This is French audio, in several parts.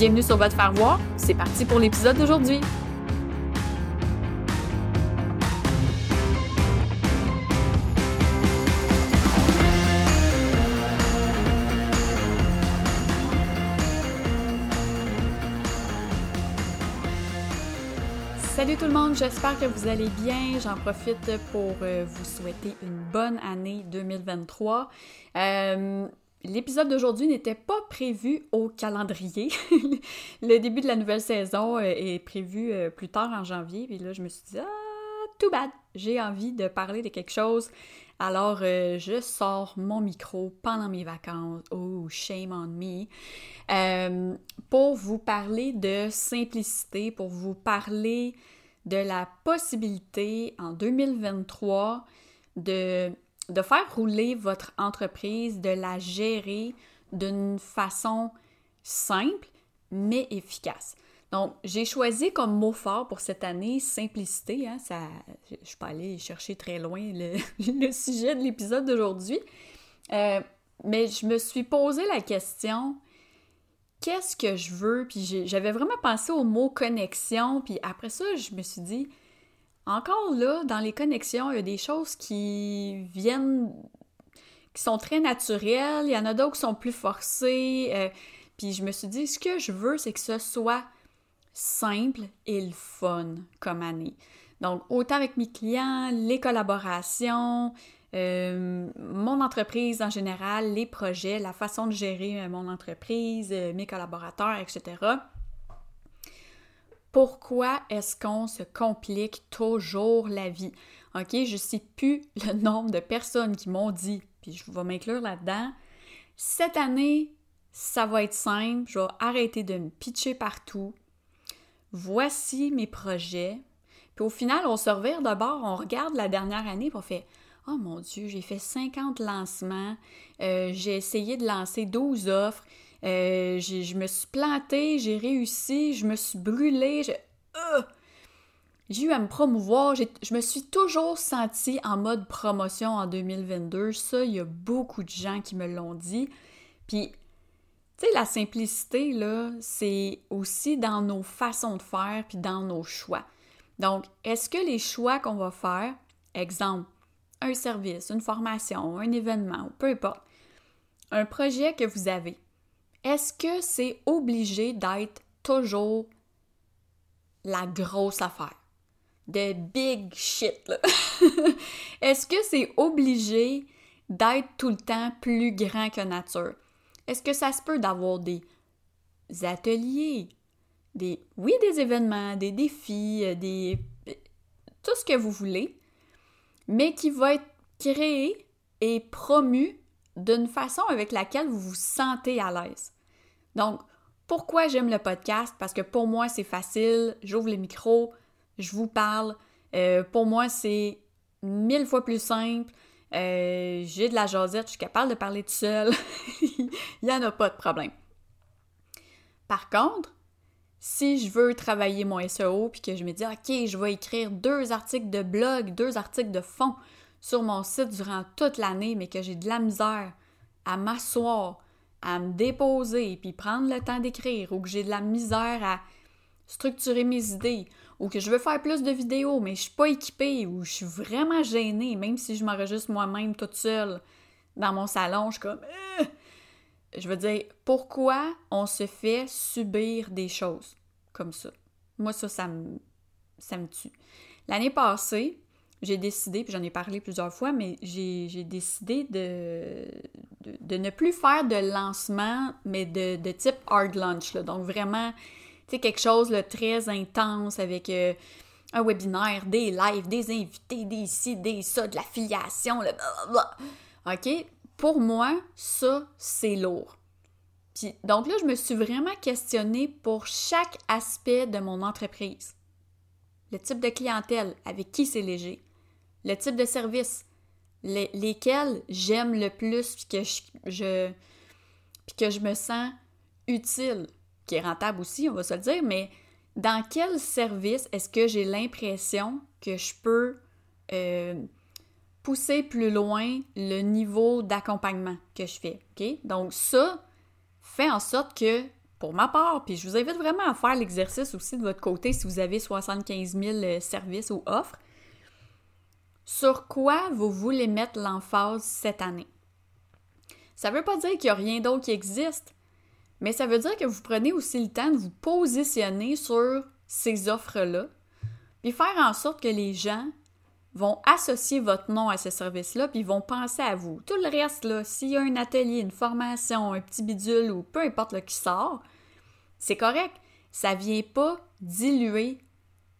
Bienvenue sur votre faire voir. C'est parti pour l'épisode d'aujourd'hui. Salut tout le monde, j'espère que vous allez bien. J'en profite pour euh, vous souhaiter une bonne année 2023. Euh, L'épisode d'aujourd'hui n'était pas prévu au calendrier. le début de la nouvelle saison euh, est prévu euh, plus tard en janvier. Puis là, je me suis dit, ah, too bad, j'ai envie de parler de quelque chose. Alors, euh, je sors mon micro pendant mes vacances. Oh, shame on me. pour vous parler de simplicité, pour vous parler de la possibilité en 2023 de de faire rouler votre entreprise, de la gérer d'une façon simple mais efficace. Donc, j'ai choisi comme mot fort pour cette année simplicité. Hein, je ne suis pas allée chercher très loin le, sujet de l'épisode d'aujourd'hui. Euh, mais je me suis posé la question qu'est-ce que je veux? Puis j'avais vraiment pensé au mot connexion. Puis après ça, je me suis dit encore là, dans les connexions, il y a des choses qui viennent, qui sont très naturelles, il y en a d'autres qui sont plus forcées. Euh, puis je me suis dit, ce que je veux, c'est que ce soit simple et le fun comme année. Donc, autant avec mes clients, les collaborations, euh, mon entreprise en général, les projets, la façon de gérer euh, mon entreprise, mes collaborateurs, etc pourquoi est-ce qu'on se complique toujours la vie? OK, je sais plus le nombre de personnes qui m'ont dit, puis je vais m'inclure là-dedans, cette année, ça va être simple, je vais arrêter de me pitcher partout. Voici mes projets. Puis au final, on se revient de bord, on regarde la dernière année, puis on fait Oh mon Dieu, j'ai fait 50 lancements, euh, j'ai essayé de lancer 12 offres, euh, je me suis plantée, j'ai réussi, je me suis brûlée. J'ai eu à me promouvoir. Je me suis toujours sentie en mode promotion en 2022. Ça, il y a beaucoup de gens qui me l'ont dit. Puis, tu sais, la simplicité, là, c'est aussi dans nos façons de faire puis dans nos choix. Donc, est-ce que les choix qu'on va faire, exemple, un service, une formation, un événement, peu importe, un projet que vous avez, est-ce que c'est obligé d'être toujours la grosse affaire? De big shit, là. Est-ce que c'est obligé d'être tout le temps plus grand que nature? Est-ce que ça se peut d'avoir des ateliers, des, oui, des événements, des défis, euh, des, tout ce que vous voulez, mais qui va être créé et promu d'une façon avec laquelle vous vous sentez à l'aise. Donc, pourquoi j'aime le podcast? Parce que pour moi, c'est facile, j'ouvre le micro, je vous parle. Euh, pour moi, c'est mille fois plus simple. Euh, j'ai de la jasette, je suis capable de parler tout seul. Il n'y en a pas de problème. Par contre, si je veux travailler mon SEO puis que je me dis, OK, je vais écrire deux articles de blog, deux articles de fond sur mon site durant toute l'année, mais que j'ai de la misère à m'asseoir, à me déposer, puis prendre le temps d'écrire, ou que j'ai de la misère à structurer mes idées, ou que je veux faire plus de vidéos, mais je suis pas équipée, ou je suis vraiment gênée, même si je m'enregistre moi-même toute seule dans mon salon, je suis comme... Je veux dire, pourquoi on se fait subir des choses? comme ça? Moi, ça, ça me, ça me tue. L'année passée, j'ai décidé, puis j'en ai parlé plusieurs fois, mais j'ai décidé de, de, ne plus faire de lancement, mais de, de type hard lunch. Là. Donc vraiment, tu sais, quelque chose de très intense avec euh, un webinaire, des lives, des invités, des ci, des ça, de l'affiliation, blablabla. OK? Pour moi, ça, c'est lourd. Puis, donc là, je me suis vraiment questionnée pour chaque aspect de mon entreprise. Le type de clientèle, avec qui c'est léger le type de service, lesquels j'aime le plus, puis que je, que je me sens utile, qui est rentable aussi, on va se le dire, mais dans quel service est-ce que j'ai l'impression que je peux euh, pousser plus loin le niveau d'accompagnement que je fais, OK? Donc ça fait en sorte que, pour ma part, puis je vous invite vraiment à faire l'exercice aussi de votre côté si vous avez 75 000 euh, services ou offres, sur quoi vous voulez mettre l'emphase cette année? Ça ne veut pas dire qu'il n'y a rien d'autre qui existe, mais ça veut dire que vous prenez aussi le temps de vous positionner sur ces offres-là, puis faire en sorte que les gens vont associer votre nom à ce service-là, puis vont penser à vous. Tout le reste, là, s'il y a un atelier, une formation, un petit bidule ou peu importe le qui sort, c'est correct. Ça ne vient pas diluer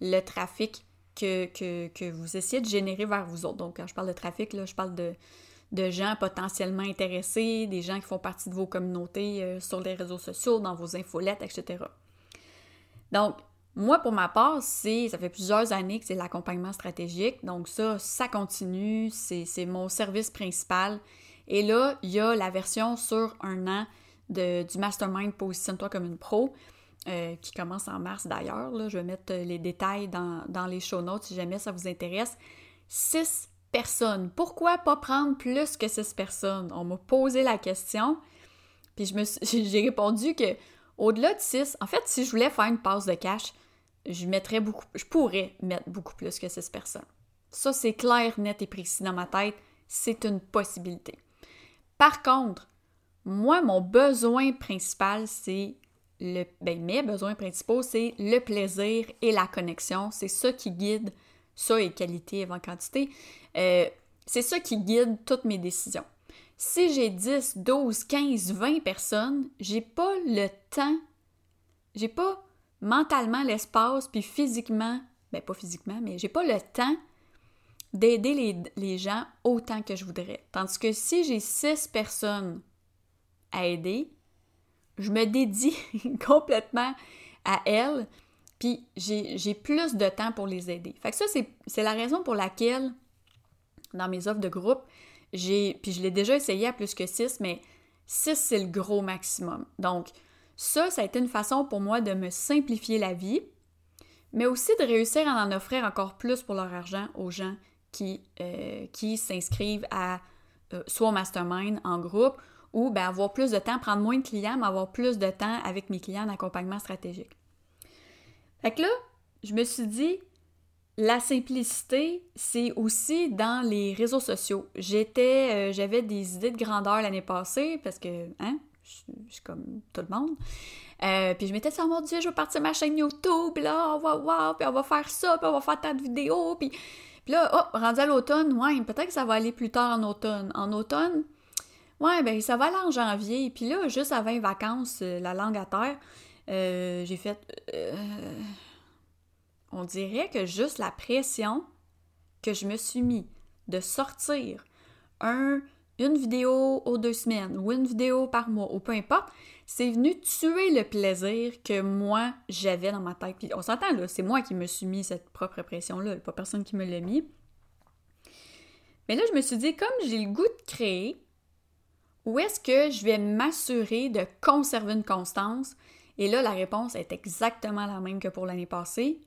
le trafic que, vous essayez de générer vers vous autres. Donc, quand je parle de trafic, là, je parle de, de gens potentiellement intéressés, des gens qui font partie de vos communautés euh, sur les réseaux sociaux, dans vos infolettes, etc. Donc, moi, pour ma part, ça fait plusieurs années que c'est l'accompagnement stratégique. Donc, ça, ça continue, c'est mon service principal. Et là, il y a la version sur un an de, du Mastermind Positionne-toi comme une pro. Euh, qui commence en mars d'ailleurs. Je vais mettre les détails dans, les show notes si jamais ça vous intéresse. Six personnes. Pourquoi pas prendre plus que six personnes? On m'a posé la question, puis j'ai répondu que au-delà de six, en fait, si je voulais faire une passe de cash, je mettrais beaucoup, je pourrais mettre beaucoup plus que six personnes. Ça, c'est clair, net et précis dans ma tête. C'est une possibilité. Par contre, moi, mon besoin principal, c'est le, ben, mes besoins principaux, c'est le plaisir et la connexion. C'est ça qui guide, ça et qualité avant quantité. Euh, c'est ça qui guide toutes mes décisions. Si j'ai 10, 12, 15, 20 personnes, j'ai pas le temps, j'ai pas mentalement l'espace, puis physiquement, ben pas physiquement, mais j'ai pas le temps d'aider les, les, gens autant que je voudrais. Tandis que si j'ai 6 personnes à aider, je me dédie complètement à elles, puis j'ai plus de temps pour les aider. Fait que ça, c'est la raison pour laquelle, dans mes offres de groupe, j'ai, puis je l'ai déjà essayé à plus que 6, mais 6, c'est le gros maximum. Donc, ça, ça a été une façon pour moi de me simplifier la vie, mais aussi de réussir à en offrir encore plus pour leur argent aux gens qui, euh, qui s'inscrivent à euh, soit au mastermind en groupe ou ben, avoir plus de temps, prendre moins de clients, mais avoir plus de temps avec mes clients en accompagnement stratégique. Fait que là, je me suis dit, la simplicité, c'est aussi dans les réseaux sociaux. J'étais, euh, j'avais des idées de grandeur l'année passée parce que, hein, je, suis comme tout le monde. Euh, puis je m'étais dit, oh mon Dieu, je vais partir ma chaîne YouTube, là, on va voir, puis on va faire ça, puis on va faire tant de vidéos, puis, puis là, oh, rendu à l'automne, ouais, peut-être que ça va aller plus tard en automne. En automne, Ouais, ben ça va aller en janvier. Puis là, juste avant les vacances, euh, la langue à terre, euh, j'ai fait. Euh, on dirait que juste la pression que je me suis mis de sortir un, une vidéo aux deux semaines ou une vidéo par mois ou peu importe, c'est venu tuer le plaisir que moi j'avais dans ma tête. Puis on s'entend là, c'est moi qui me suis mis cette propre pression-là, pas personne qui me l'a mis. Mais là, je me suis dit, comme j'ai le goût de créer, où est-ce que je vais m'assurer de conserver une constance? Et là, la réponse est exactement la même que pour l'année passée,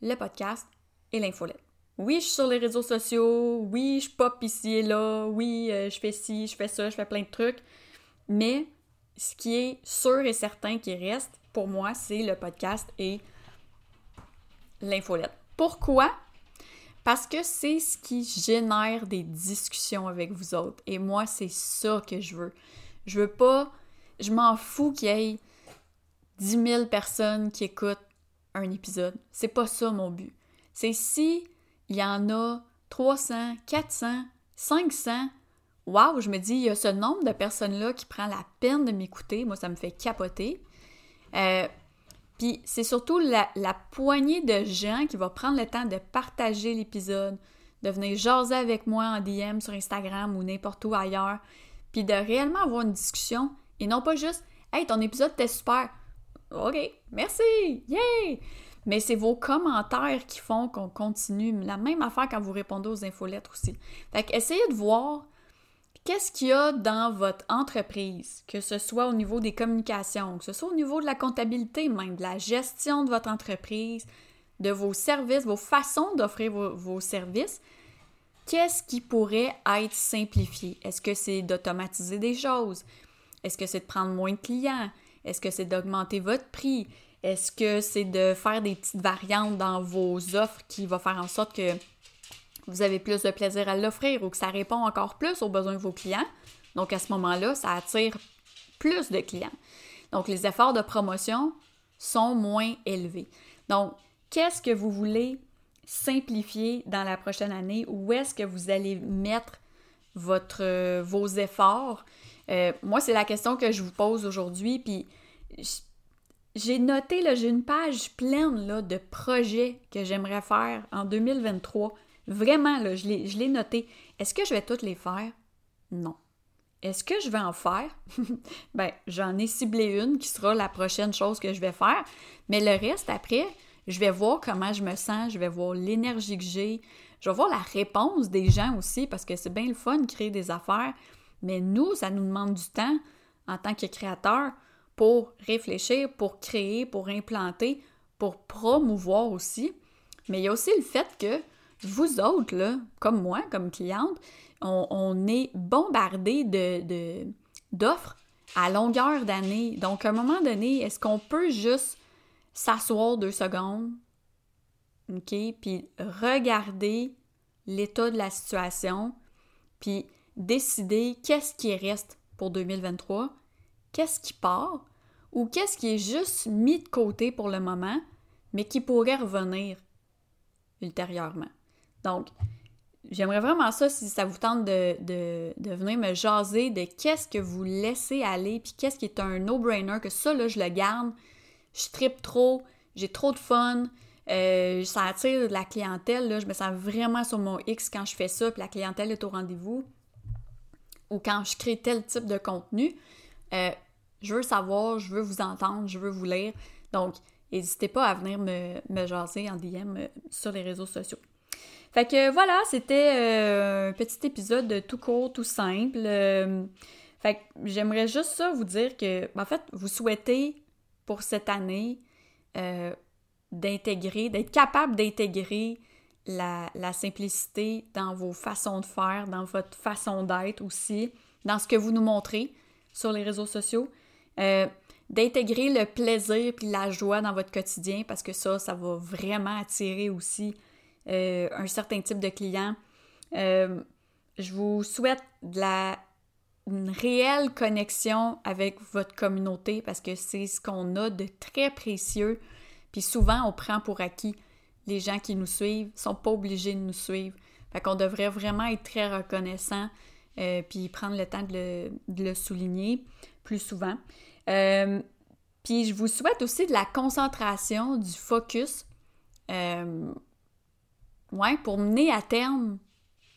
le podcast et l'infolette. Oui, je suis sur les réseaux sociaux, oui, je pop ici et là, oui, euh, je fais ci, je fais ça, je fais plein de trucs, mais ce qui est sûr et certain qui reste, pour moi, c'est le podcast et l'infolette. Pourquoi? Parce que c'est ce qui génère des discussions avec vous autres. Et moi, c'est ça que je veux. Je veux pas. Je m'en fous qu'il y ait 10 000 personnes qui écoutent un épisode. C'est pas ça mon but. C'est si il y en a 300, 400, 500, waouh, je me dis, il y a ce nombre de personnes-là qui prend la peine de m'écouter. Moi, ça me fait capoter. Euh, puis c'est surtout la, poignée de gens qui va prendre le temps de partager l'épisode, de venir jaser avec moi en DM sur Instagram ou n'importe où ailleurs, puis de réellement avoir une discussion et non pas juste Hey, ton épisode était super. OK, merci, yay! Mais c'est vos commentaires qui font qu'on continue. La même affaire quand vous répondez aux infolettres aussi. Fait essayez de voir qu'est-ce qu'il y a dans votre entreprise, que ce soit au niveau des communications, que ce soit au niveau de la comptabilité même, de la gestion de votre entreprise, de vos services, vos façons d'offrir vos, services. Qu'est-ce qui pourrait être simplifié? Est-ce que c'est d'automatiser des choses? Est-ce que c'est de prendre moins de clients? Est-ce que c'est d'augmenter votre prix? Est-ce que c'est de faire des petites variantes dans vos offres qui va faire en sorte que vous avez plus de plaisir à l'offrir ou que ça répond encore plus aux besoins de vos clients. Donc à ce moment-là, ça attire plus de clients. Donc les efforts de promotion sont moins élevés. Donc, qu'est-ce que vous voulez simplifier dans la prochaine année? Où est-ce que vous allez mettre votre, vos efforts? Euh, moi, c'est la question que je vous pose aujourd'hui. Puis j'ai noté, j'ai une page pleine là, de projets que j'aimerais faire en 2023 Vraiment, là, je l'ai noté. Est-ce que je vais toutes les faire? Non. Est-ce que je vais en faire? ben, j'en ai ciblé une qui sera la prochaine chose que je vais faire. Mais le reste, après, je vais voir comment je me sens, je vais voir l'énergie que j'ai, je vais voir la réponse des gens aussi, parce que c'est bien le fun de créer des affaires. Mais nous, ça nous demande du temps en tant que créateur pour réfléchir, pour créer, pour implanter, pour promouvoir aussi. Mais il y a aussi le fait que vous autres, là, comme moi, comme cliente, on, est bombardé de, d'offres à longueur d'année. Donc, à un moment donné, est-ce qu'on peut juste s'asseoir deux secondes, OK, puis regarder l'état de la situation, puis décider qu'est-ce qui reste pour 2023, qu'est-ce qui part, ou qu'est-ce qui est juste mis de côté pour le moment, mais qui pourrait revenir ultérieurement? Donc, j'aimerais vraiment ça si ça vous tente de, venir me jaser de qu'est-ce que vous laissez aller, puis qu'est-ce qui est un no-brainer, que ça, là, je le garde, je tripe trop, j'ai trop de fun, euh, ça attire de la clientèle, là, je me sens vraiment sur mon X quand je fais ça, puis la clientèle est au rendez-vous, ou quand je crée tel type de contenu. Euh, je veux savoir, je veux vous entendre, je veux vous lire. Donc, n'hésitez pas à venir me, me jaser en DM euh, sur les réseaux sociaux. Fait que voilà, c'était euh, un petit épisode tout court, tout simple. Euh, fait que j'aimerais juste ça vous dire que, en fait, vous souhaitez pour cette année euh, d'intégrer, d'être capable d'intégrer la, la, simplicité dans vos façons de faire, dans votre façon d'être aussi, dans ce que vous nous montrez sur les réseaux sociaux. d'intégrer le plaisir et la joie dans votre quotidien parce que ça, ça va vraiment attirer aussi euh, un certain type de client. Euh, je vous souhaite de la, une réelle connexion avec votre communauté parce que c'est ce qu'on a de très précieux. Puis souvent, on prend pour acquis les gens qui nous suivent, sont pas obligés de nous suivre. Fait qu'on devrait vraiment être très reconnaissant euh, puis prendre le temps de le, souligner plus souvent. puis je vous souhaite aussi de la concentration, du focus. Ouais, pour mener à terme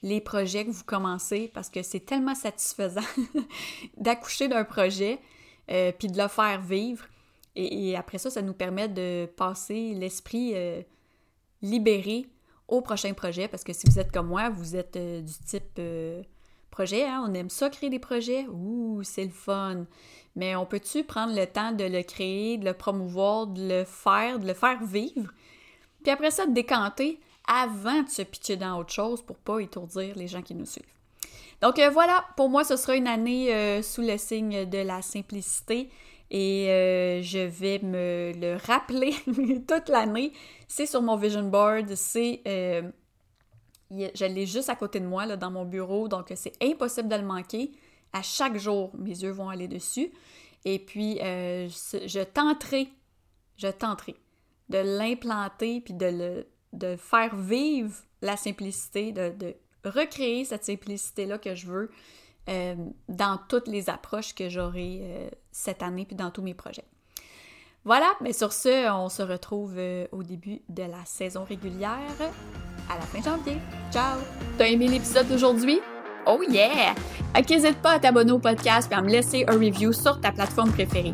les projets que vous commencez, parce que c'est tellement satisfaisant d'accoucher d'un projet, euh, puis de le faire vivre. Et, après ça, ça nous permet de passer l'esprit euh, libéré au prochain projet, parce que si vous êtes comme moi, vous êtes euh, du type projet, hein, on aime ça créer des projets, ouh, c'est le fun. Mais on peut-tu prendre le temps de le créer, de le promouvoir, de le faire, de le faire vivre, puis après ça, de décanter? Avant de se pitcher dans autre chose pour pas étourdir les gens qui nous suivent. Donc euh, voilà, pour moi, ce sera une année euh, sous le signe de la simplicité et euh, je vais me le rappeler toute l'année. C'est sur mon vision board, c'est je l'ai juste à côté de moi là, dans mon bureau, donc c'est impossible de le manquer. À chaque jour, mes yeux vont aller dessus. Et puis, je tenterai, je tenterai de l'implanter puis de, le, de faire vivre la simplicité, de, recréer cette simplicité-là que je veux euh, dans toutes les approches que j'aurai euh, cette année puis dans tous mes projets. Voilà, mais sur ce, on se retrouve euh, au début de la saison régulière à la fin janvier. Ciao! T'as aimé l'épisode d'aujourd'hui? Oh yeah! N'hésite pas à t'abonner au podcast et à me laisser un review sur ta plateforme préférée.